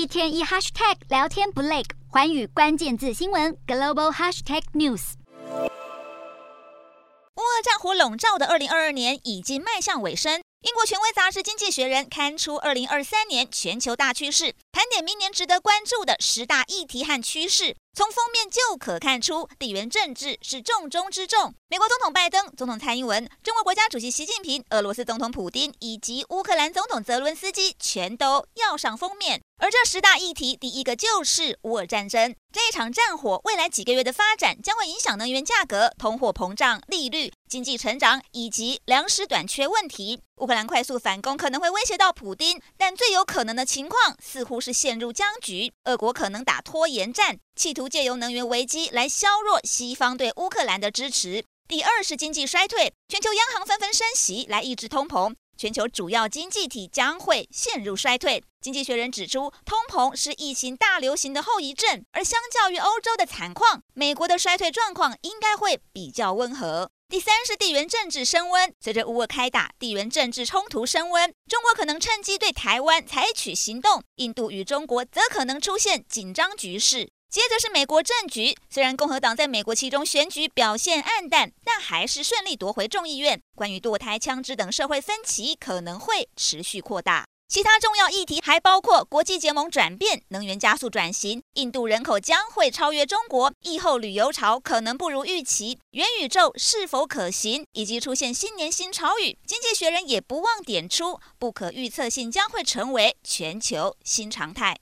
一天一 hashtag 聊天不累，环宇关键字新闻 global hashtag news。乌俄战火笼罩的二零二二年已经迈向尾声。英国权威杂志《经济学人》刊出二零二三年全球大趋势，盘点明年值得关注的十大议题和趋势。从封面就可看出，地缘政治是重中之重。美国总统拜登、总统蔡英文、中国国家主席习近平、俄罗斯总统普丁以及乌克兰总统泽伦斯基全都要上封面。而这十大议题，第一个就是乌俄战争。这一场战火，未来几个月的发展将会影响能源价格、通货膨胀、利率、经济成长以及粮食短缺问题。乌克兰快速反攻可能会威胁到普丁，但最有可能的情况似乎是陷入僵局。俄国可能打拖延战。企图借由能源危机来削弱西方对乌克兰的支持。第二是经济衰退，全球央行纷纷升息来抑制通膨，全球主要经济体将会陷入衰退。经济学人指出，通膨是疫情大流行的后遗症，而相较于欧洲的惨况，美国的衰退状况应该会比较温和。第三是地缘政治升温，随着乌俄开打，地缘政治冲突升温，中国可能趁机对台湾采取行动，印度与中国则可能出现紧张局势。接着是美国政局，虽然共和党在美国其中选举表现黯淡，但还是顺利夺回众议院。关于堕胎、枪支等社会分歧可能会持续扩大。其他重要议题还包括国际结盟转变、能源加速转型、印度人口将会超越中国、疫后旅游潮可能不如预期、元宇宙是否可行，以及出现新年新潮语。经济学人也不忘点出，不可预测性将会成为全球新常态。